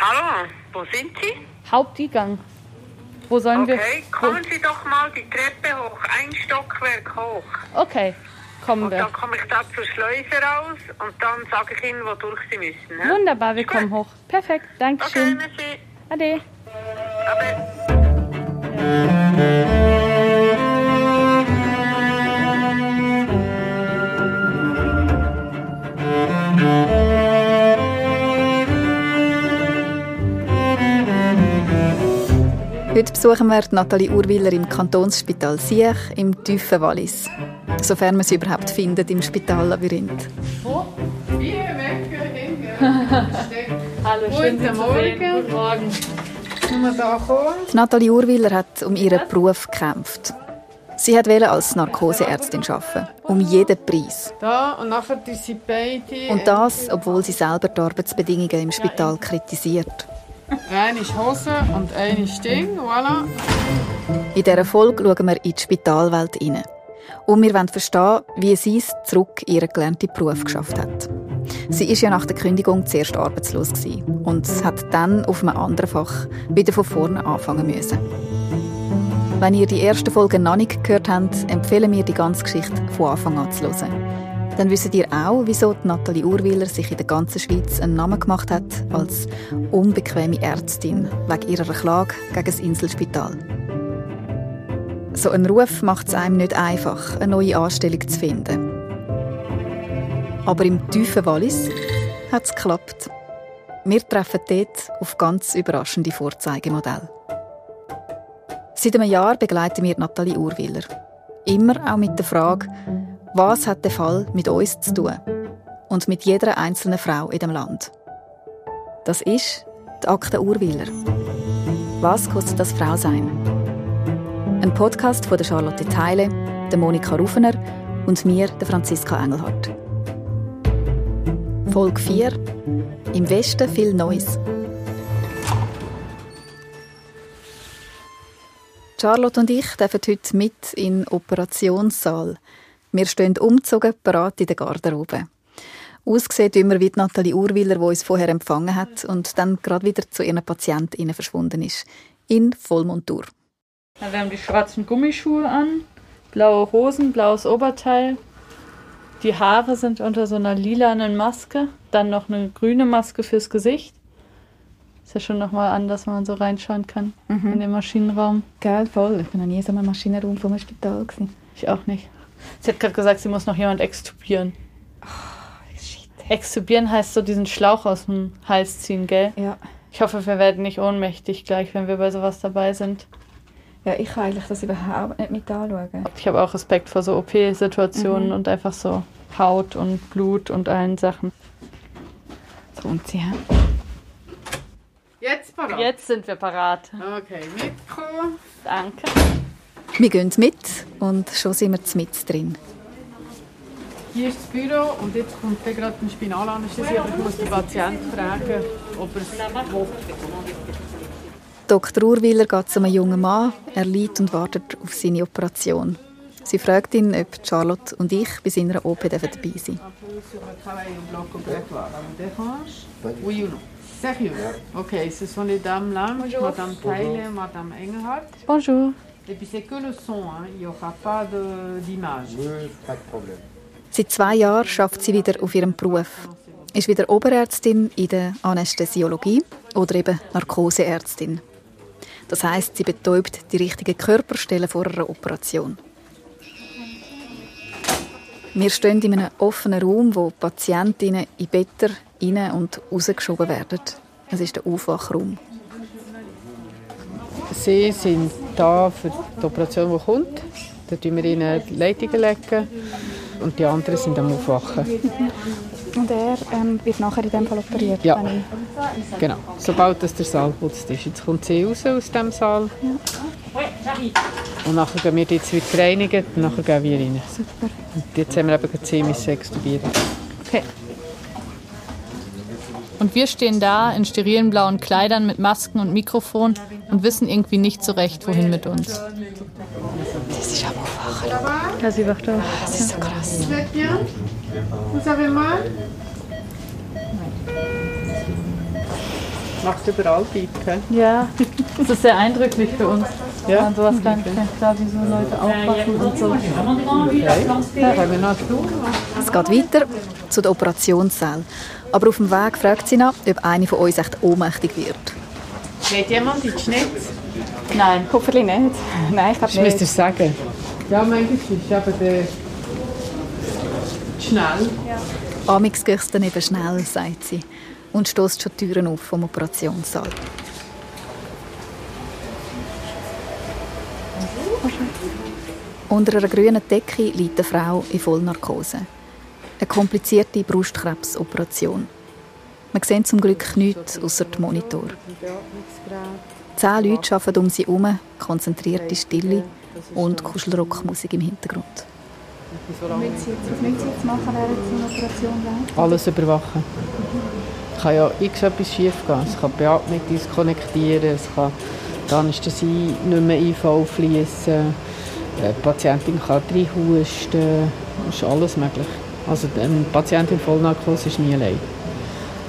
Hallo, wo sind Sie? Haupteingang. Wo sollen wir? Okay, kommen Sie doch mal die Treppe hoch, ein Stockwerk hoch. Okay, kommen Und wir. dann komme ich da zur Schleuse raus und dann sage ich Ihnen, wodurch Sie müssen. Ne? Wunderbar, wir kommen hoch. Perfekt, Okay, Dankeschön. merci. Ade. Aber Heute besuchen wir die Nathalie Urwiller im Kantonsspital Siech im tiefen Wallis. Sofern man sie überhaupt findet im Spitallabyrinth. Hallo, schön, Sie Guten zu Morgen. sehen. Guten Morgen. Können wir da kommen? Die Nathalie Urwiller hat um ihren Beruf gekämpft. Sie hat als Narkoseärztin arbeiten, um jeden Preis. Da und nachher die sie beide. Und das, obwohl sie selber die Arbeitsbedingungen im Spital kritisiert. Eine ist Hose und eine ist Ding, voilà. In dieser Folge schauen wir in die Spitalwelt hinein. Und wir wollen verstehen, wie sie es zurück in ihren gelernten Beruf geschafft hat. Sie ist ja nach der Kündigung zuerst arbeitslos gewesen und hat dann auf einem anderen Fach wieder von vorne anfangen müssen. Wenn ihr die ersten Folgen noch nicht gehört habt, empfehlen wir die ganze Geschichte von Anfang an zu hören. Dann wisst ihr auch, wieso Nathalie Urwiller sich in der ganzen Schweiz einen Namen gemacht hat als unbequeme Ärztin wegen ihrer Klage gegen das Inselspital. So ein Ruf macht es einem nicht einfach, eine neue Anstellung zu finden. Aber im tiefen Wallis hat es geklappt. Wir treffen dort auf ganz überraschende Vorzeigemodelle. Seit einem Jahr begleiten wir Nathalie Urwiller. Immer auch mit der Frage, was hat der Fall mit uns zu tun? Und mit jeder einzelnen Frau in dem Land. Das ist die Akte Urwiller. Was kostet das Frau sein? Ein Podcast von der Charlotte Teile, der Monika Rufener und mir, der Franziska Engelhardt. Folge 4 Im Westen viel Neues. Charlotte und ich dürfen heute mit in den Operationssaal. Wir stehen umgezogen, parat in der Garderobe. Ausgesehen immer wie die Nathalie Urwiller, die uns vorher empfangen hat und dann gerade wieder zu ihren Patientinnen verschwunden ist. In Vollmontur. Wir haben die schwarzen Gummischuhe an, blaue Hosen, blaues Oberteil. Die Haare sind unter so einer lilanen Maske. Dann noch eine grüne Maske fürs Gesicht. Ist ja schon nochmal anders, wenn man so reinschauen kann in den Maschinenraum. Gell, voll. Ich bin noch nie so im Maschinenraum vom Spital. Gewesen. Ich auch nicht. Sie hat gerade gesagt, sie muss noch jemand extubieren. Extubieren heißt so diesen Schlauch aus dem Hals ziehen, gell? Ja. Ich hoffe, wir werden nicht ohnmächtig gleich, wenn wir bei sowas dabei sind. ja, ich kann eigentlich das überhaupt nicht mit anschauen. Ich habe auch Respekt vor so OP-Situationen Mhm. und einfach so Haut und Blut und allen Sachen. So, und sie haben. Jetzt parat. Jetzt sind wir parat. Okay, mitkommen. Danke. Wir gehen mit und schon sind wir mit drin. Hier ist das Büro und jetzt kommt dann gerade ein Spinalanästhesie, aber ich muss den Patienten fragen, ob er es will. Dr. Urwiller geht zu einem jungen Mann. Er liegt und wartet auf seine Operation. Sie fragt ihn, ob Charlotte und ich bei seiner OP dabei sein dürfen. sur le travail au bloc opératoire. Ça vous dérange Oui ou non Sérieux Ok, ce sont les dames là, Madame Teile, Madame Engelhardt. Bonjour. Seit zwei Jahren schafft sie wieder auf ihrem Beruf. Ist wieder Oberärztin in der Anästhesiologie oder eben Narkoseärztin. Das heißt, sie betäubt die richtigen Körperstellen vor einer Operation. Wir stehen in einem offenen Raum, wo Patientinnen in Betten rein und rausgeschoben werden. Es ist der Aufwachraum. Sie sind da für die Operation, die kommt. Da legen wir ihnen die Leitungen. Legen. Und die anderen sind am Aufwachen. Und er ähm, wird nachher in dem Fall operiert. Ja. Genau. Sobald das der Saal putzt ist. Jetzt kommt sie raus aus dem Saal. Und nachher gehen wir jetzt wieder reinigen und nachher gehen wir rein. Super. Und jetzt haben wir eben 10 bis 6 extubieren. Okay. Und wir stehen da in sterilen blauen Kleidern mit Masken und Mikrofon und wissen irgendwie nicht so recht, wohin mit uns. Das ist aufwachen. Ja, sie wacht auf. Das ist so krass. Vous avez mal Macht überall Piep, Ja, das ist sehr eindrücklich für uns. Ja. Wenn man sowas nicht kennt. Klar, wie so Leute aufwachen und so. Ja, noch schauen. Es geht weiter zu der Operationssaal. Aber auf dem Weg fragt sie nach, ob eine von uns echt ohnmächtig wird. Geht jemand in die Schnitz? Nein. Hoffentlich nicht. Nein, ich glaube Ich müsste nicht. es sagen. Ja, manchmal ist es eben der... schnell. Amix geht es dann eben schnell, sagt sie. Und stößt schon die Türen auf vom Operationssaal. Unter einer grünen Decke liegt eine Frau in Vollnarkose. Eine komplizierte Brustkrebsoperation. Man sieht zum Glück nichts außer dem Monitor. Zehn Leute arbeiten um sie herum, konzentrierte Stille und Kuschelrockmusik im Hintergrund. Was müssen Sie jetzt machen, während eine Operation? Alles überwachen. Es kann ja irgendetwas schief gehen. Es kann die Beatmung diskonnektieren, es kann die Anästhesie nicht mehr IV fließen, die Patientin kann reinhusten, es ist alles möglich. Also eine Patientin in Vollnarkose ist nie allein.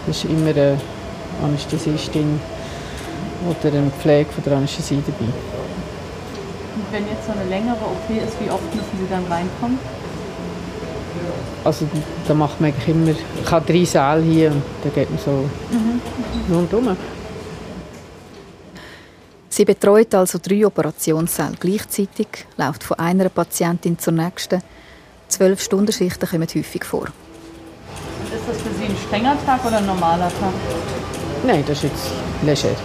Es ist immer eine Anästhesistin oder eine Pflege von der Anästhesie dabei. Und wenn jetzt so eine längere OP ist, wie oft müssen Sie dann reinkommen? Also da macht man eigentlich immer, ich habe drei Säle hier und da geht man so rundherum. Sie betreut also drei Operationssäle gleichzeitig, läuft von einer Patientin zur nächsten. Zwölf Stunden Schichten kommen häufig vor. Ist das für Sie ein strenger Tag oder ein normaler Tag? Nein, das ist jetzt leger.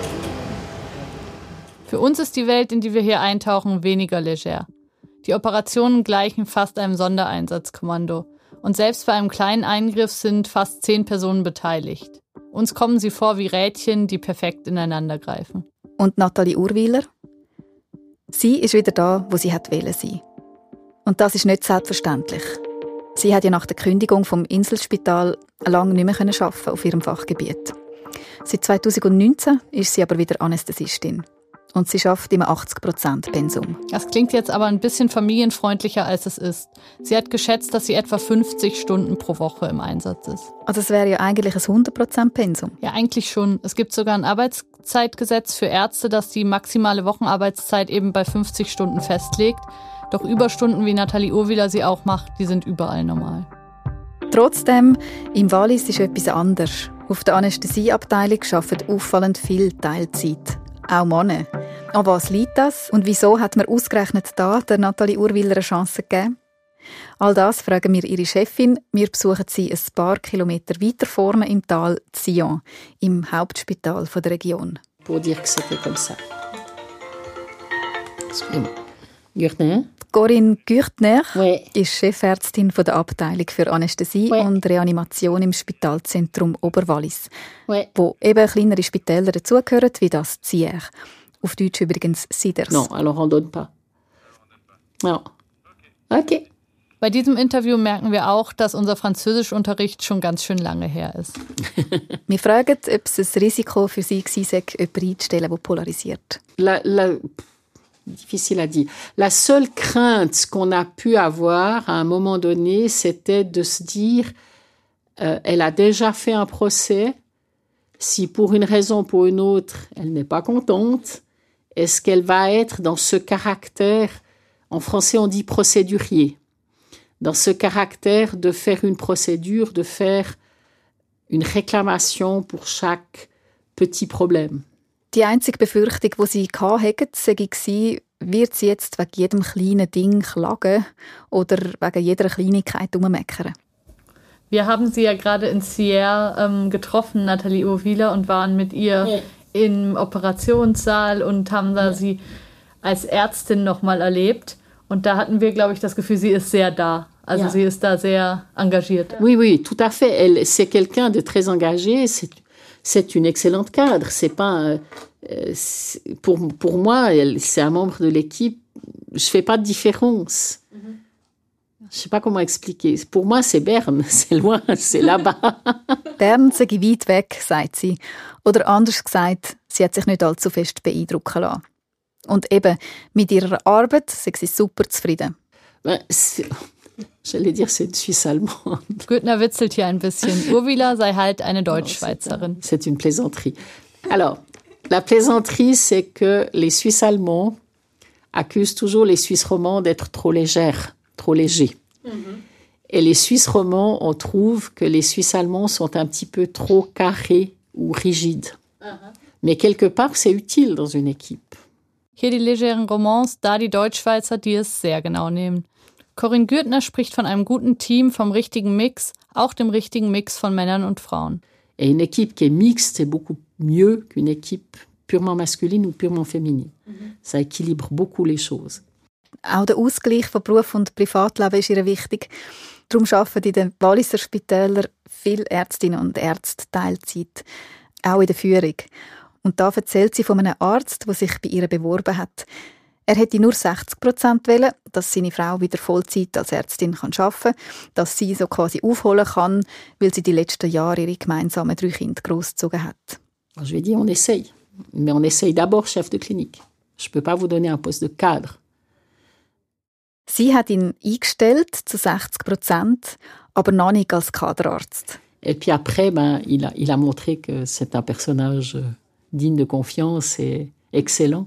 Für uns ist die Welt, in die wir hier eintauchen, weniger leger. Die Operationen gleichen fast einem Sondereinsatzkommando. Und selbst bei einem kleinen Eingriff sind fast zehn Personen beteiligt. Uns kommen sie vor wie Rädchen, die perfekt ineinander greifen. Und Nathalie Urwiler? Sie ist wieder da, wo sie hat wollen sein. Und das ist nicht selbstverständlich. Sie hat ja nach der Kündigung vom Inselspital lange nicht mehr arbeiten auf ihrem Fachgebiet. Seit 2019 ist sie aber wieder Anästhesistin. Und sie schafft immer 80% Pensum. Das klingt jetzt aber ein bisschen familienfreundlicher, als es ist. Sie hat geschätzt, dass sie etwa 50 Stunden pro Woche im Einsatz ist. Also es wäre ja eigentlich ein 100 Pensum. Ja, eigentlich schon. Es gibt sogar ein Arbeitszeitgesetz für Ärzte, das die maximale Wochenarbeitszeit eben bei 50 Stunden festlegt. Doch Überstunden, wie Nathalie Urwiler sie auch macht, die sind überall normal. Trotzdem, im Wallis ist etwas anders. Auf der Anästhesieabteilung arbeiten auffallend viel Teilzeit. Auch Männer. An was liegt das und wieso hat man ausgerechnet da der Nathalie Urwiller eine Chance gegeben? All das fragen wir ihre Chefin. Wir besuchen sie ein paar Kilometer weiter vorne im Tal Sion, im Hauptspital der Region. pour dire que c'était comme ça. Gurtin Corinne Gürtner Oui. ist Chefärztin von der Abteilung für Anästhesie Oui. und Reanimation im Spitalzentrum Oberwallis, Oui. wo eben kleinere Spitäler dazugehören, wie das Zier. Auf Deutsch übrigens Siders. Non, alors on donne pas. Non. Ok. Bei diesem Interview merken wir auch, dass unser Französischunterricht schon ganz schön lange her ist. Wir fragen, ob es ein Risiko für sie gewesen sei, jemanden einzustellen, der polarisiert. La, la- difficile à dire. La seule crainte qu'on a pu avoir à un moment donné, c'était de se dire, euh, elle a déjà fait un procès. Si pour une raison ou pour une autre, elle n'est pas contente, est-ce qu'elle va être dans ce caractère, en français on dit procédurier, dans ce caractère de faire une procédure, de faire une réclamation pour chaque petit problème. Die einzige Befürchtung, die sie hatten, sei gewesen, wird sie jetzt wegen jedem kleinen Ding klagen oder wegen jeder Kleinigkeit ummeckern. Wir haben sie ja gerade in Sierre ähm, getroffen, Nathalie Urwiler, und waren mit ihr Ja. im Operationssaal und haben da sie als Ärztin nochmal erlebt. Und da hatten wir, glaube ich, das Gefühl, sie ist sehr da. Also Ja. sie ist da sehr engagiert. Oui, oui, tout à fait. Elle, c'est quelqu'un de très engagé. C'est, c'est une excellente cadre. C'est pas, euh, pour, pour moi, c'est un membre de l'équipe. Je fais pas de différence. Je sais pas comment expliquer. Pour moi, c'est Berne. C'est loin. C'est là-bas. Bern sei weit weg, sagt sie. Oder anders gesagt, sie hat sich nicht allzu fest beeindrucken lassen. Und eben, mit ihrer Arbeit sei sie super zufrieden. J'allais dire, c'est une Suisse allemande. Gürtner witzelt hier ein bisschen. Urwiler sei halt eine Deutschschweizerin. C'est une plaisanterie. Alors, la plaisanterie, c'est que les Suisses allemands accusent toujours les Suisses romands d'être trop légères, trop légers. Et les Suisses romands, on trouve que les Suisses allemands sont un petit peu trop carrés ou rigides. Mais quelque part, c'est utile dans une équipe. Hier die legeren Romans, da die Deutschschweizer, die es sehr genau nehmen. Corinne Gürtner spricht von einem guten Team, vom richtigen Mix, auch dem richtigen Mix von Männern und Frauen. Et une équipe qui est mixte, c'est beaucoup mieux qu'une équipe purement masculine ou purement féminine. Ça équilibre beaucoup les choses. Auch der Ausgleich von Beruf und Privatleben ist ihr wichtig. Darum arbeiten in den Walliser Spitälern viele Ärztinnen und Ärzte Teilzeit, auch in der Führung. Und da erzählt sie von einem Arzt, der sich bei ihr beworben hat. Er hätte nur 60 Prozent wollen, dass seine Frau wieder Vollzeit als Ärztin kann arbeiten kann, dass sie so quasi aufholen kann, weil sie die letzten Jahre ihre gemeinsamen drei Kinder großgezogen hat. Je lui ai dit, on essaye. Mais on essaye d'abord chef de clinique. Je ne peux pas vous donner un poste de cadre. Sie hat ihn eingestellt zu 60 Prozent, aber noch nicht als Kaderarzt. Et puis après, ben, il, a, il a montré que c'est un personnage euh, digne de confiance et excellent.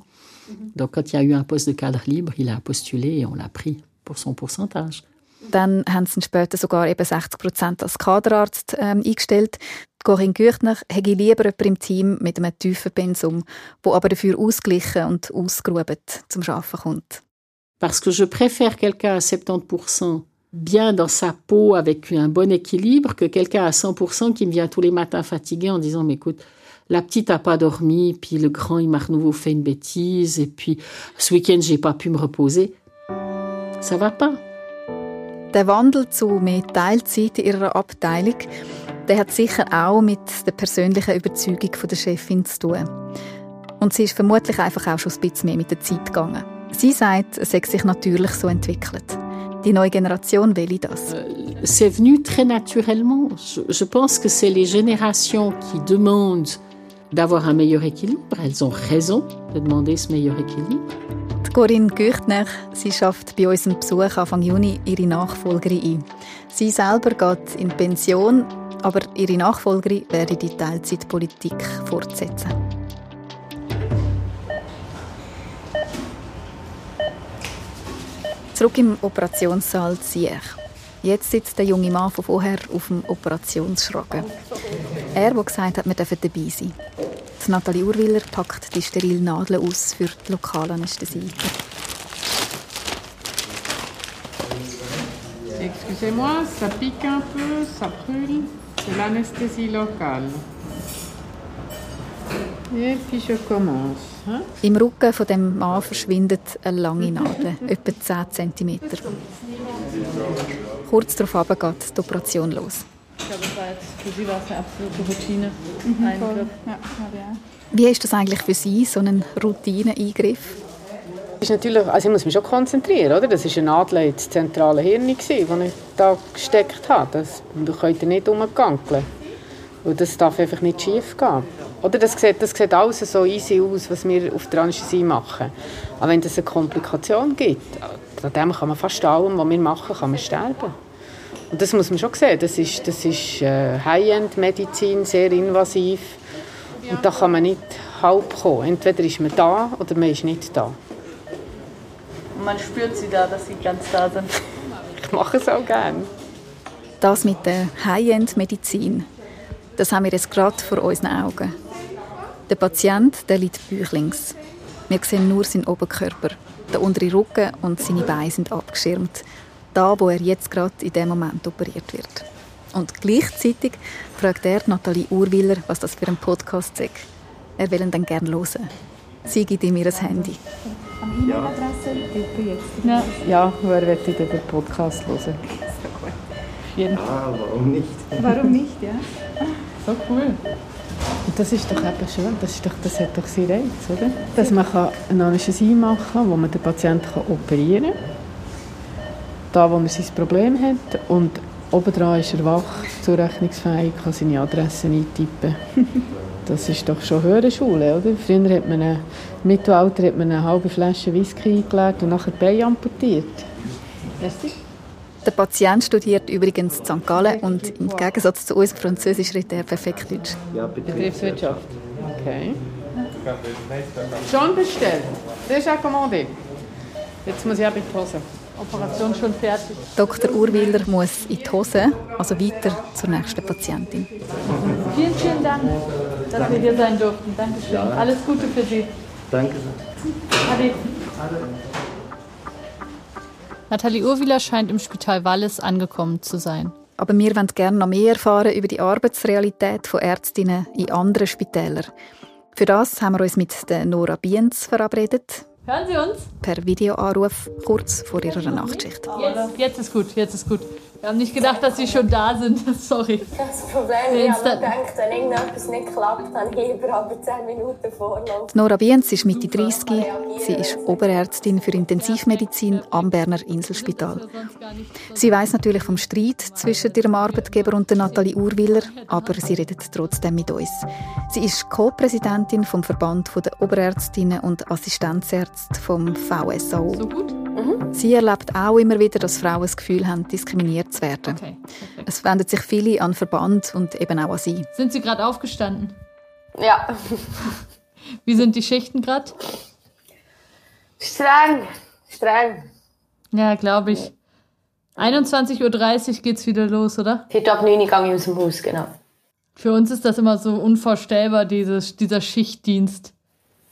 Donc quand il y a eu un poste de cadre libre, il a postulé et on l'a pris pour son pourcentage. Dann haben sie später sogar eben 60 Prozent als Kaderarzt ähm, eingestellt. Corinne Gürtner hätte lieber jemanden im Team mit einem tiefen Pensum, wo aber dafür ausgeglichen und ausgeruht zum Arbeiten kommt. Parce que je préfère quelqu'un à 70% bien dans sa peau avec un bon équilibre que quelqu'un à 100% qui me vient tous les matins fatigué en disant mais écoute la petite a pas dormi puis le grand il m'a à nouveau fait une bêtise et puis ce week-end j'ai pas pu me reposer ça va pas Der Wandel zu mehr Teilzeit in ihrer Abteilung, der hat sicher auch mit der persönlichen Überzeugung von der Chefin zu tun. Und sie ist vermutlich einfach auch schon ein bisschen mehr mit der Zeit gegangen. Sie sagt, es sei sich natürlich so entwickelt. Die neue Generation will das. c'est venu très naturellement je, je pense que c'est les générations qui demandent d'avoir un meilleur équilibre elles ont raison de demander ce meilleur équilibre Die Corinne Güchtner, sie schafft bei unserem Besuch Anfang Juni ihre Nachfolgerin ein. Sie selber geht in Pension, aber ihre Nachfolgerin werde die Teilzeitpolitik fortsetzen. Zurück im Operationssaal Zier. Jetzt sitzt der junge Mann von vorher auf dem Operationsschragen. Er, der gesagt hat, wir dürfen dabei sein. Die Nathalie Urwiller packt die sterilen Nadeln aus für die Lokalanästhesie. Excusez-moi, ça pique un peu, ça brûle. C'est l'anesthésie locale. Im Rücken von dem Mann verschwindet eine lange Nadel, etwa 10 cm. Kurz darauf geht die Operation los. Für sie war es eine absolute Routine. Eingriff. Ja. Wie ist das eigentlich für Sie, so ein Routineeingriff? Ist natürlich, also ich muss mich schon konzentrieren, oder? Das war eine Nadel ins zentrale Hirn, die ich da gesteckt habe. Das, da könnt ihr nicht rumgankeln. Und das darf einfach nicht schief gehen. Oder das sieht, das sieht alles so easy aus, was wir auf der Anästhesie machen. Aber wenn es eine Komplikation gibt, an dem kann man fast allem, was wir machen, kann man sterben. Und das muss man schon sehen. Das ist, das ist äh, High-End-Medizin, sehr invasiv. Und da kann man nicht halb kommen. Entweder ist man da oder man ist nicht da. Und man spürt sie da, dass sie ganz da sind. Ich mache es auch gerne. Das mit der High-End-Medizin, das haben wir jetzt gerade vor unseren Augen. Der Patient der liegt bäuchlings. Wir sehen nur seinen Oberkörper. Der untere Rücken und seine Beine sind abgeschirmt. Da, wo er jetzt gerade in dem Moment operiert wird. Und gleichzeitig fragt er Nathalie Urwiller, was das für ein Podcast ist. Er will ihn dann gerne hören. Sie gibt ihm ihr Handy. Jetzt. Ja. Ja, wer möchte den Podcast hören? Ah, warum nicht? Warum nicht, ja? So cool. Und das ist doch eben schön, das, ist doch, das hat doch seinen Reiz, oder? Dass man kann eine Anästhesie machen kann, wo man den Patienten kann operieren kann. Da, wo man sein Problem hat. Und obendran ist er wach, zurechnungsfähig, kann seine Adresse eintippen. Das ist doch schon höhere Schule, oder? Früher hat man, eine, im Mittelalter hat man eine halbe Flasche Whisky eingelegt und nachher die Beine amputiert. Merci. Der Patient studiert übrigens in St. Gallen und im Gegensatz zu uns Französisch redet er perfekt Deutsch. Ja, Betriebswirtschaft. Okay. Schon bestellt. Déjà commandé. Jetzt muss ich auch die Hose. Operation schon fertig. Dr. Urwiller muss in die Hose, also weiter zur nächsten Patientin. Vielen, vielen Dank, dass wir hier sein durften. Dankeschön. Ja. Alles Gute für Sie. Danke. Ade. Nathalie Urwiller scheint im Spital Wallis angekommen zu sein. Aber wir wollen gerne noch mehr erfahren über die Arbeitsrealität von Ärztinnen in anderen Spitälern. Für das haben wir uns mit der Nora Bienz verabredet. Hören Sie uns? Per Videoanruf kurz vor ihrer Nachtschicht. Jetzt, jetzt ist gut, jetzt ist gut. Wir haben nicht gedacht, dass Sie schon da sind. Sorry. Das Problem ist, ich habe gedacht, wenn irgendetwas nicht klappt, dann lieber aber 10 Minuten Vorlauf. Nora Bienz ist Mitte 30. Sie ist Oberärztin für Intensivmedizin am Berner Inselspital. Sie weiß natürlich vom Streit zwischen ihrem Arbeitgeber und der Nathalie Urwiller, aber sie redet trotzdem mit uns. Sie ist Co-Präsidentin vom Verband der Oberärztinnen und Assistenzärzte vom VSAO. So gut? Mhm. Sie erlebt auch immer wieder, dass Frauen das Gefühl haben, diskriminiert zu werden. Okay. Es wenden sich viele an Verband und eben auch an sie. Sind Sie gerade aufgestanden? Ja. Wie sind die Schichten gerade? Streng, streng. Ja, glaube ich. 21.30 Uhr geht es wieder los, oder? Vier ab 9 Uhr gehe ich aus dem Haus, genau. Für uns ist das immer so unvorstellbar, dieses, dieser Schichtdienst.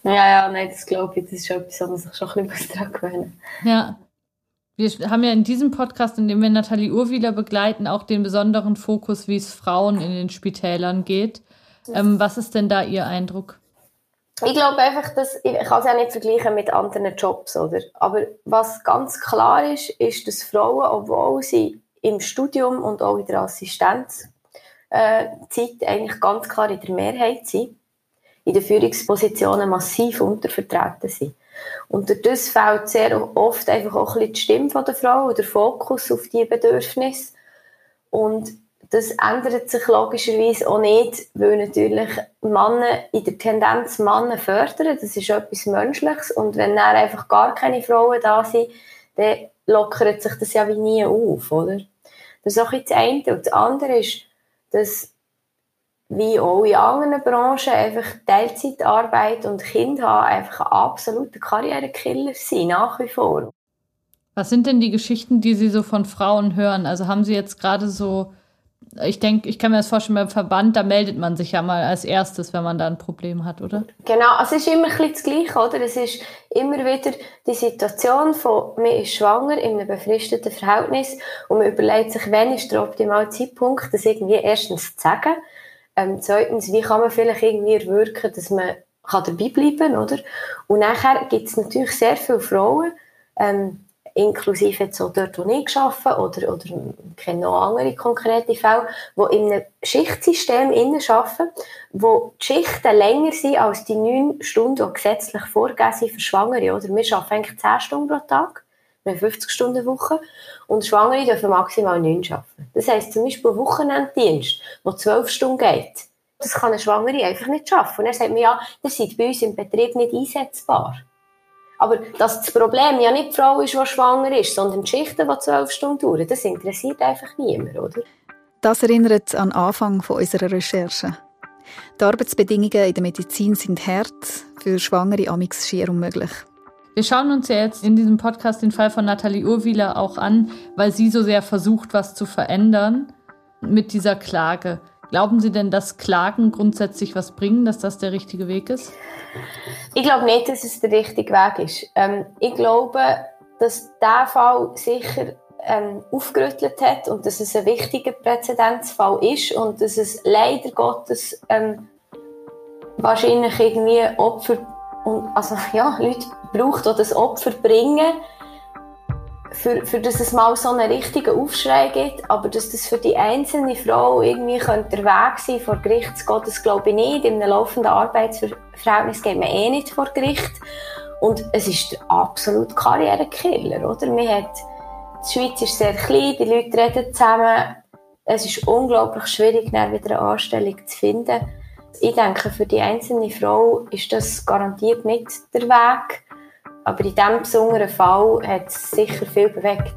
Ja, ja, nein, das glaube ich, das ist etwas, wo man sich schon ein bisschen daran gewöhnen Ja. Wir haben ja in diesem Podcast, in dem wir Nathalie Urwieler begleiten, auch den besonderen Fokus, wie es Frauen in den Spitälern geht. Ähm, was ist denn da Ihr Eindruck? Ich glaube einfach, dass, ich kann es ja nicht vergleichen mit anderen Jobs, oder? Aber was ganz klar ist, ist, dass Frauen, obwohl sie im Studium und auch in der Assistenzzeit äh, eigentlich ganz klar in der Mehrheit sind, in den Führungspositionen massiv untervertreten sind. Und das fällt sehr oft einfach auch ein bisschen die Stimme der Frau oder der Fokus auf diese Bedürfnisse. Und das ändert sich logischerweise auch nicht, weil natürlich Männer in der Tendenz Männer fördern. Das ist etwas Menschliches. Und wenn dann einfach gar keine Frauen da sind, dann lockert sich das ja wie nie auf, oder? Das ist auch das eine. Und das andere ist, dass wie auch in anderen Branchen einfach Teilzeitarbeit und Kind haben einfach ein absoluter Karrierekiller sind, nach wie vor. Was sind denn die Geschichten, die Sie so von Frauen hören? Also haben Sie jetzt gerade so, ich denke, ich kann mir das vorstellen, beim Verband, da meldet man sich ja mal als erstes, wenn man da ein Problem hat, oder? Genau, also es ist immer ein bisschen das Gleiche, oder? Es ist immer wieder die Situation von, man ist schwanger in einem befristeten Verhältnis und man überlegt sich, wann ist der optimale Zeitpunkt, das irgendwie erstens zu sagen ähm, zweitens, wie kann man vielleicht irgendwie erwirken, dass man kann dabei bleiben kann, oder? Und nachher gibt es natürlich sehr viele Frauen, ähm, inklusive jetzt auch dort, wo ich arbeite, oder, oder ich kenne noch andere konkrete Fälle, die in einem Schichtsystem arbeiten, wo die Schichten länger sind als die neun Stunden, die gesetzlich vorgegeben sind für Schwangere, oder? Wir arbeiten eigentlich zehn Stunden pro Tag, wir haben 50 Stunden Woche, und Schwangere dürfen maximal neun arbeiten. Das heisst zum Beispiel Wochenenddienst, der zwölf Stunden geht. Das kann eine Schwangere einfach nicht schaffen. Und er sagt mir, ja, das sind bei uns im Betrieb nicht einsetzbar. Aber dass das Problem ja nicht die Frau ist, die schwanger ist, sondern die Schichten, die zwölf Stunden dauern, das interessiert einfach niemand, oder? Das erinnert an den Anfang unserer Recherche. Die Arbeitsbedingungen in der Medizin sind hart, für Schwangere amix schier unmöglich. Wir schauen uns ja jetzt in diesem Podcast den Fall von Nathalie Urwieler auch an, weil sie so sehr versucht, was zu verändern mit dieser Klage. Glauben Sie denn, dass Klagen grundsätzlich was bringen, dass das der richtige Weg ist? Ich glaube nicht, dass es der richtige Weg ist. Ähm, ich glaube, dass der Fall sicher ähm, aufgerüttelt hat und dass es ein wichtiger Präzedenzfall ist und dass es leider Gottes ähm, wahrscheinlich irgendwie Opfer und also ja, Leute braucht, die das Opfer bringen, für, für dass es mal so einen richtigen Aufschrei gibt, aber dass das für die einzelne Frau irgendwie könnte der Weg sein, vor Gericht zu gehen, das glaube ich nicht. In einem laufenden Arbeitsverhältnis geht man eh nicht vor Gericht. Und es ist der absolute Karrierekiller, oder? Man hat, die Schweiz ist sehr klein, die Leute reden zusammen. Es ist unglaublich schwierig, wieder eine Anstellung zu finden. Ich denke, für die einzelne Frau ist das garantiert nicht der Weg. Aber in diesem besonderen Fall hat es sicher viel bewegt.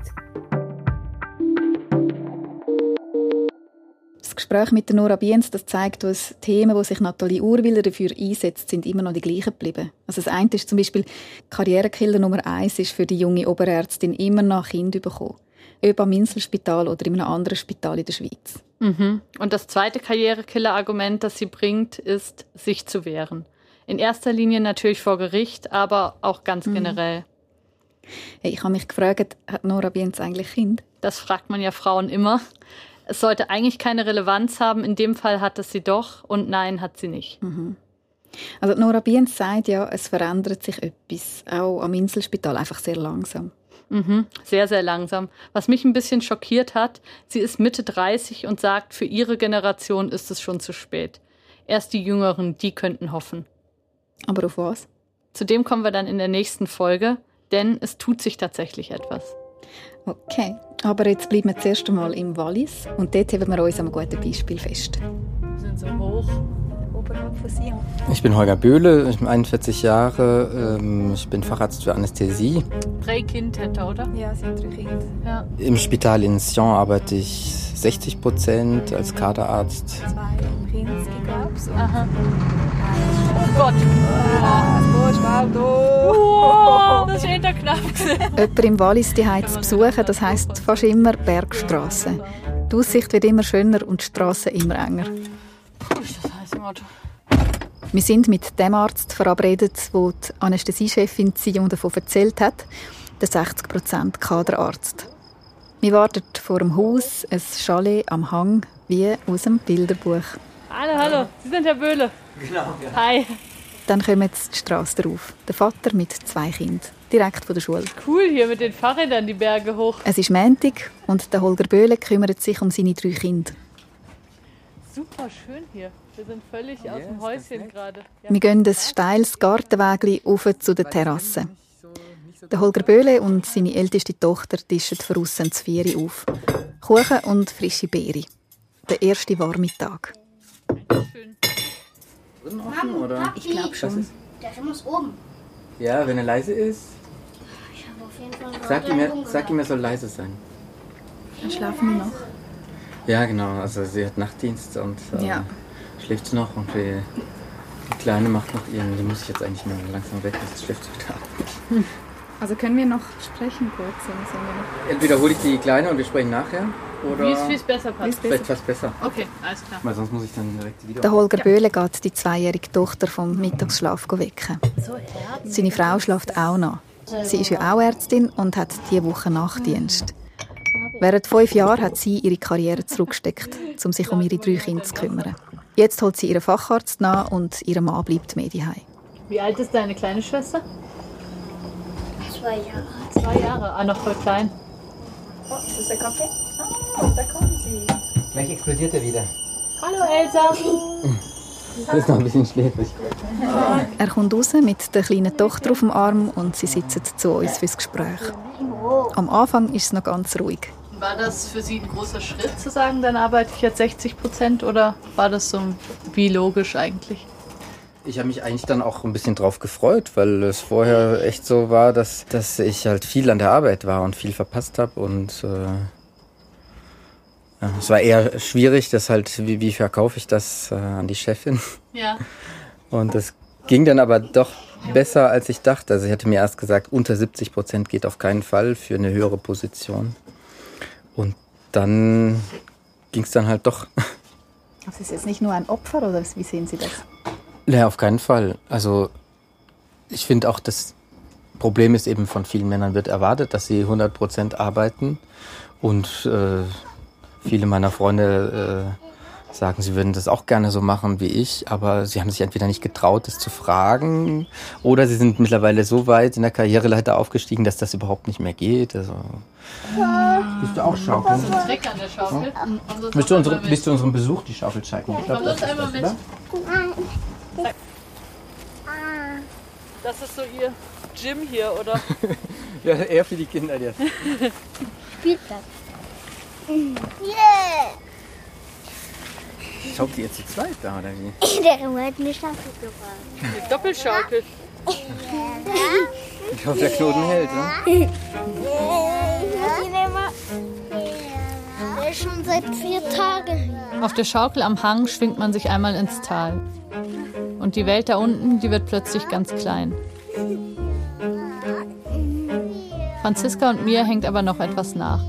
Das Gespräch mit Nora Bienz das zeigt, dass Themen, wo sich Nathalie Urwiller dafür einsetzt, sind immer noch die gleichen geblieben. Also das eine ist zum Beispiel, Karrierekiller Nummer eins ist für die junge Oberärztin immer noch Kind bekommen. Ob am Inselspital oder in einem anderen Spital in der Schweiz. Mhm. Und das zweite Karrierekiller-Argument, das sie bringt, ist, sich zu wehren. In erster Linie natürlich vor Gericht, aber auch ganz mhm. generell. Hey, ich habe mich gefragt, hat Nora Bienz eigentlich Kind? Das fragt man ja Frauen immer. Es sollte eigentlich keine Relevanz haben. In dem Fall hat es sie doch und nein, hat sie nicht. Mhm. Also Nora Bienz sagt ja, es verändert sich etwas, auch am Inselspital, einfach sehr langsam. Mhm, sehr, sehr langsam. Was mich ein bisschen schockiert hat, sie ist Mitte 30 und sagt, für ihre Generation ist es schon zu spät. Erst die Jüngeren, die könnten hoffen. Aber auf was? Zu dem kommen wir dann in der nächsten Folge, denn es tut sich tatsächlich etwas. Okay, aber jetzt bleiben wir zuerst einmal im Wallis und dort haben wir uns am guten Beispiel fest. Wir sind so hoch. Ich bin Holger Böhle, ich bin 41 Jahre, ähm, ich bin Facharzt für Anästhesie. Drei Kinder hätte, oder? Ja, sie haben drei Kinder. Ja. Im Spital in Sion arbeite ich 60 Prozent als Kaderarzt. Zwei im Kinski, glaube ich. Aha. Oh Gott. Oh, das ist eher knapp. Jemand im Wallis die zu besuchen, das heisst fast immer Bergstraße. Die Aussicht wird immer schöner und die Straße immer enger. Das heißt im Auto. Wir sind mit dem Arzt verabredet, wo die Anästhesiechefin Sion davon erzählt hat, der 60% Kaderarzt. Wir warten vor dem Haus, ein Chalet am Hang, wie aus dem Bilderbuch. Hallo, hallo, Sie sind Herr Böhle. Genau, ja. Hi. Dann kommen jetzt die Straße drauf. Der Vater mit zwei Kindern, direkt von der Schule. Cool, hier mit den Fahrrädern die Berge hoch. Es ist Montag und der Holger Böhle kümmert sich um seine drei Kinder. Super schön hier. Wir sind völlig aus dem Häuschen gerade. Ja. Wir gehen ein steiles Gartenweg auf zu der Terrasse. Der Holger Böhle und seine älteste Tochter tischen draussen zu Vieri auf. Kuchen und frische Beere. Der erste warme Tag. Schön. Drin offen, oder? Ich glaube schon. Der Film ist oben. Ja, wenn er leise ist, Ich habe auf jeden Fall ihm, er, sag ihm, er soll leise sein. Dann schlafen wir noch. Ja, genau. Also sie hat Nachtdienst und äh, Ja. schläft noch und die, die Kleine macht noch ihren, die muss ich jetzt eigentlich mal langsam weg, sonst schläft sie wieder ab. Also können wir noch sprechen kurz? Dann sind wir noch- Entweder hole ich die Kleine und wir sprechen nachher oder Wie es, besser passt. vielleicht fast besser. Okay, alles klar. Weil sonst muss ich dann direkt wieder. Der Holger Böhle geht die zweijährige Tochter vom Mittagsschlaf wecken. Seine Frau schläft auch noch. Sie ist ja auch Ärztin und hat diese Woche Nachtdienst. Während fünf Jahren hat sie ihre Karriere zurückgesteckt, um sich um ihre drei Kinder zu kümmern. Jetzt holt sie ihren Facharzt nach und ihr Mann bleibt mehr daheim. Wie alt ist deine kleine Schwester? zwei Jahre. Zwei Jahre. Ah, noch voll klein. Oh, ist das der Kaffee? Ah, da kommen sie. Gleich explodiert er wieder. Hallo Elsa. Das ist noch ein bisschen schläfrig. Er kommt raus mit der kleinen Tochter auf dem Arm und sie sitzen zu uns fürs Gespräch. Am Anfang ist es noch ganz ruhig. War das für Sie ein großer Schritt zu sagen, dann arbeite ich jetzt 60 Prozent oder war das so wie logisch eigentlich? Ich habe mich eigentlich dann auch ein bisschen drauf gefreut, weil es vorher echt so war, dass, dass ich halt viel an der Arbeit war und viel verpasst habe und äh, ja, es war eher schwierig, das halt, wie, wie verkaufe ich das äh, an die Chefin? Ja. Und das ging dann aber doch besser, als ich dachte. Also ich hatte mir erst gesagt, unter 70 Prozent geht auf keinen Fall für eine höhere Position. Und dann ging es dann halt doch. Das ist jetzt nicht nur ein Opfer, oder wie sehen Sie das? Ja, auf keinen Fall. Also ich finde auch, das Problem ist eben von vielen Männern wird erwartet, dass sie 100 Prozent arbeiten. Und äh, viele meiner Freunde äh, sagen, sie würden das auch gerne so machen wie ich, aber sie haben sich entweder nicht getraut, das zu fragen, oder sie sind mittlerweile so weit in der Karriereleiter aufgestiegen, dass das überhaupt nicht mehr geht. Also, Willst du auch schaukeln? Trick an der Schaukel. Sonst Willst du, noch unsere, einmal mit. willst du unserem Besuch die Schaufel zeigen? Ich Komm sonst einmal mit. oder? Das ist so Ihr Gym hier, oder? Ja, eher für die Kinder jetzt. Spielplatz. Schaut ihr jetzt zu zweit da, oder wie? Der Junge hat mir Staffel gebracht. Eine Doppelschaukel. Ich hoffe, der Knoten hält, ne? Der ist schon seit vier Tagen. Auf der Schaukel am Hang schwingt man sich einmal ins Tal. Und die Welt da unten, die wird plötzlich ganz klein. Franziska und mir hängt aber noch etwas nach.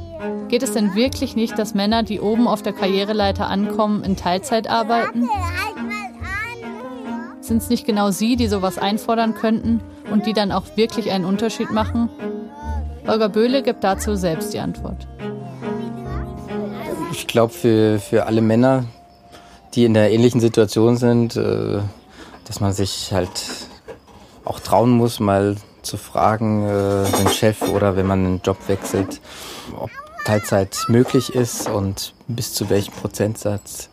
Geht es denn wirklich nicht, dass Männer, die oben auf der Karriereleiter ankommen, in Teilzeit arbeiten? Sind es nicht genau sie, die sowas einfordern könnten und die dann auch wirklich einen Unterschied machen? Holger Böhle gibt dazu selbst die Antwort. Ich glaube, für, für alle Männer, die in der ähnlichen Situation sind, äh, dass man sich halt auch trauen muss, mal zu fragen, äh, den Chef oder wenn man einen Job wechselt, ob Teilzeit möglich ist und bis zu welchem Prozentsatz.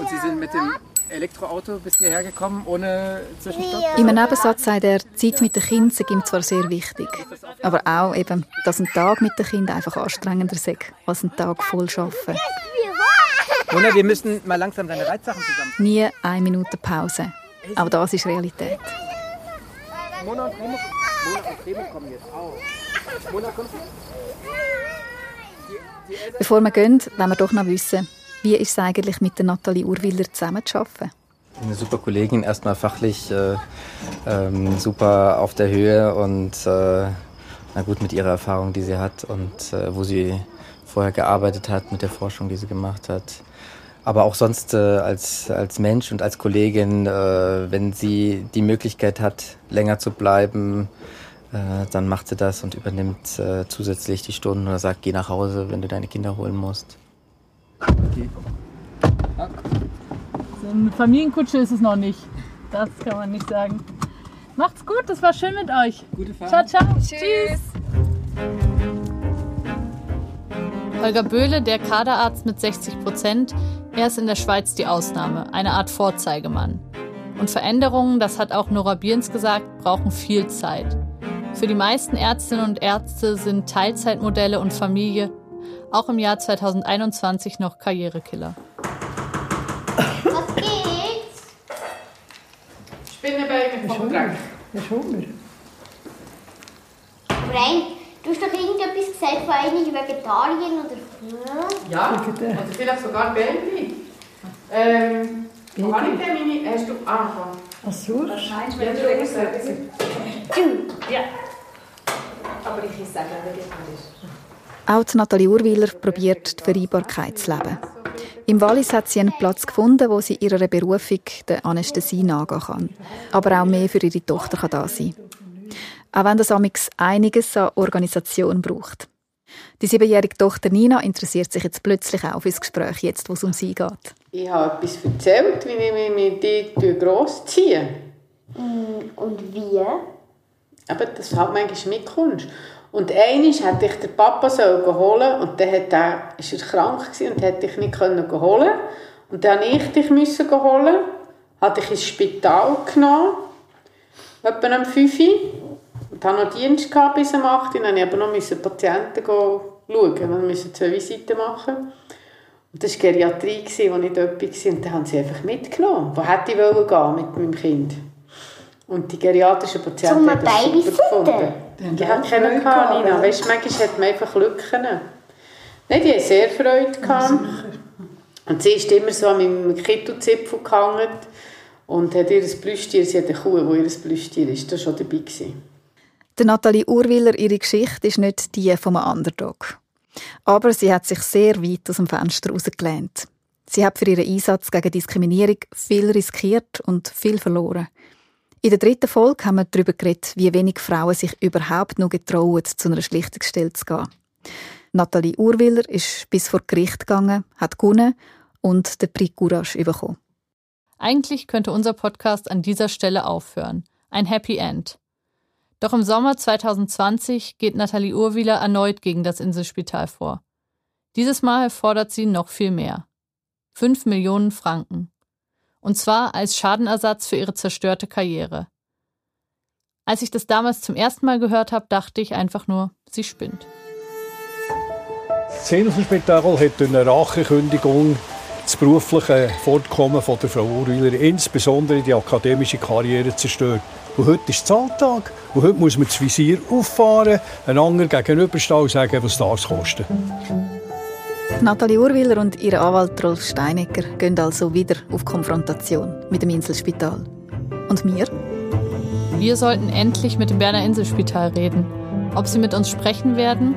Und Sie sind mit dem Elektroauto bis hierher gekommen, ohne Zwischenstopp? Im Nebensatz sagt er, die Zeit mit den Kindern sei ihm zwar sehr wichtig, aber auch eben, dass ein Tag mit den Kindern einfach anstrengender sei, als ein Tag voll arbeiten. Mona, wir müssen mal langsam deine Reizsachen zusammen. Nie eine Minute Pause. Auch das ist Realität. Mona und Remo, Mona und Remo kommen jetzt auch. Mona, kommst du? Bevor wir gehen, wollen wir doch noch wissen, wie ist es eigentlich mit der Nathalie Urwiller zusammenzuarbeiten? Eine super Kollegin, erstmal fachlich äh, ähm, super auf der Höhe und äh, na gut mit ihrer Erfahrung, die sie hat und äh, wo sie vorher gearbeitet hat, mit der Forschung, die sie gemacht hat. Aber auch sonst äh, als, als Mensch und als Kollegin, äh, wenn sie die Möglichkeit hat, länger zu bleiben, äh, dann macht sie das und übernimmt zusätzlich die Stunden oder sagt, geh nach Hause, wenn du deine Kinder holen musst. Okay. So eine Familienkutsche ist es noch nicht. Das kann man nicht sagen. Macht's gut, das war schön mit euch. Gute Fahrt. Ciao, ciao. Tschüss. Holger Böhle, der Kaderarzt mit 60 Prozent, er ist in der Schweiz die Ausnahme, eine Art Vorzeigemann. Und Veränderungen, das hat auch Nora Bierens gesagt, brauchen viel Zeit. Für die meisten Ärztinnen und Ärzte sind Teilzeitmodelle und Familie auch im Jahr 2021 noch Karrierekiller. Was geht's? Spinnenbeine vom Dreck. Hast du Hunger? Brian, du hast doch irgendetwas gesagt von einigen Vegetarien oder... Ja, oder vielleicht sogar Bällchen. Ähm, wo habe ich denn meine... Hast du... Ah. Ach so? Wahrscheinlich, wenn du umsetzen. Ja. Aber ich kann sagen, vegetarisch. Auch die Nathalie Urwiller probiert die Vereinbarkeit zu leben. Im Wallis hat sie einen Platz gefunden, wo sie ihrer Berufung, der Anästhesie, nachgehen kann. Aber auch mehr für ihre Tochter kann da sein. Auch wenn das amix einiges an Organisation braucht. Die siebenjährige Tochter Nina interessiert sich jetzt plötzlich auch für das Gespräch, jetzt wo es um sie geht. Ich habe etwas erzählt, wie ich mich mit dir grossziehe. Und wie? Aber das halt manchmal mitkommst. Und einmal hätte ich den Papa sollen holen und dann hat er, ist er krank und hätte ich nicht können holen Und dann musste ich dich müssen holen, hatte ich ins Spital genommen, etwa um 5 Uhr. Und hatte noch Dienst gehabt bis um 8 Uhr. Dann musste ich aber noch Patienten schauen. Wir mussten zwei Visiten machen. Und das war Geriatrie, wo ich dort war. Und dann haben sie einfach mitgenommen. Wo hätte ich gehen mit meinem Kind? Und die geriatrischen Patienten Zum haben das super gefunden. Die haben keine gehabt, Nina. Weißt, manchmal hat man einfach Lücken. Nein, die haben sehr Freude gehabt. Und sie ist immer so an meinem Kittelzipfel gehangen und hat ihr Plüschtier, sie hat eine Kuh, wo ihr Plüschtier ist, das war schon dabei. Gewesen. Der Nathalie Urwiller, ihre Geschichte ist nicht die vom Underdog. Aber sie hat sich sehr weit aus dem Fenster rausgelehnt. Sie hat für ihren Einsatz gegen Diskriminierung viel riskiert und viel verloren. In der dritten Folge haben wir darüber geredet, wie wenig Frauen sich überhaupt noch getrauen, zu einer Schlichtungsstelle zu gehen. Nathalie Urwiller ist bis vor Gericht gegangen, hat gewonnen und den Prix Courage bekommen. Eigentlich könnte unser Podcast an dieser Stelle aufhören. Ein Happy End. Doch im Sommer 2020 geht Nathalie Urwieler erneut gegen das Inselspital vor. Dieses Mal fordert sie noch viel mehr. Fünf Millionen Franken. Und zwar als Schadenersatz für ihre zerstörte Karriere. Als ich das damals zum ersten Mal gehört habe, dachte ich einfach nur, sie spinnt. Das Inselspital hat durch eine Rachekündigung das berufliche Fortkommen von der Frau Urweiler, insbesondere die akademische Karriere, zerstört. Und heute ist Zahltag. Und heute muss man das Visier auffahren, einen anderen gegenüberstehen und sagen, was das kostet. Nathalie Urwiller und ihr Anwalt Rolf Steinecker gehen also wieder auf Konfrontation mit dem Inselspital. Und wir? Wir sollten endlich mit dem Berner Inselspital reden. Ob sie mit uns sprechen werden,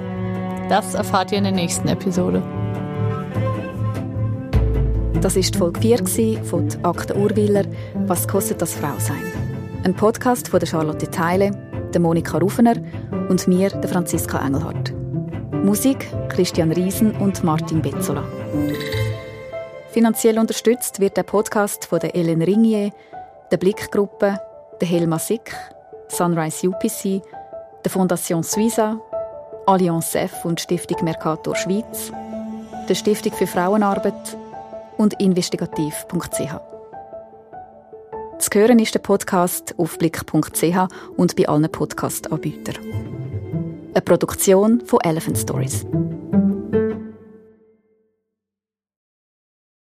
das erfahrt ihr in der nächsten Episode. Das ist Folge 4 von Akte Urwiller «Was kostet das Frausein?» Ein Podcast von der Charlotte Teile, der Monika Rufener und mir, der Franziska Engelhardt. Musik Christian Riesen und Martin Betzola. Finanziell unterstützt wird der Podcast von der Ellen Ringier, der Blickgruppe, der Helma Sick, Sunrise UPC, der Fondation Suiza, Allianz F und Stiftung Mercator Schweiz, der Stiftung für Frauenarbeit und investigativ.ch. Zu hören ist der Podcast auf blick.ch und bei allen Podcast-Anbietern eine Produktion von Elephant Stories.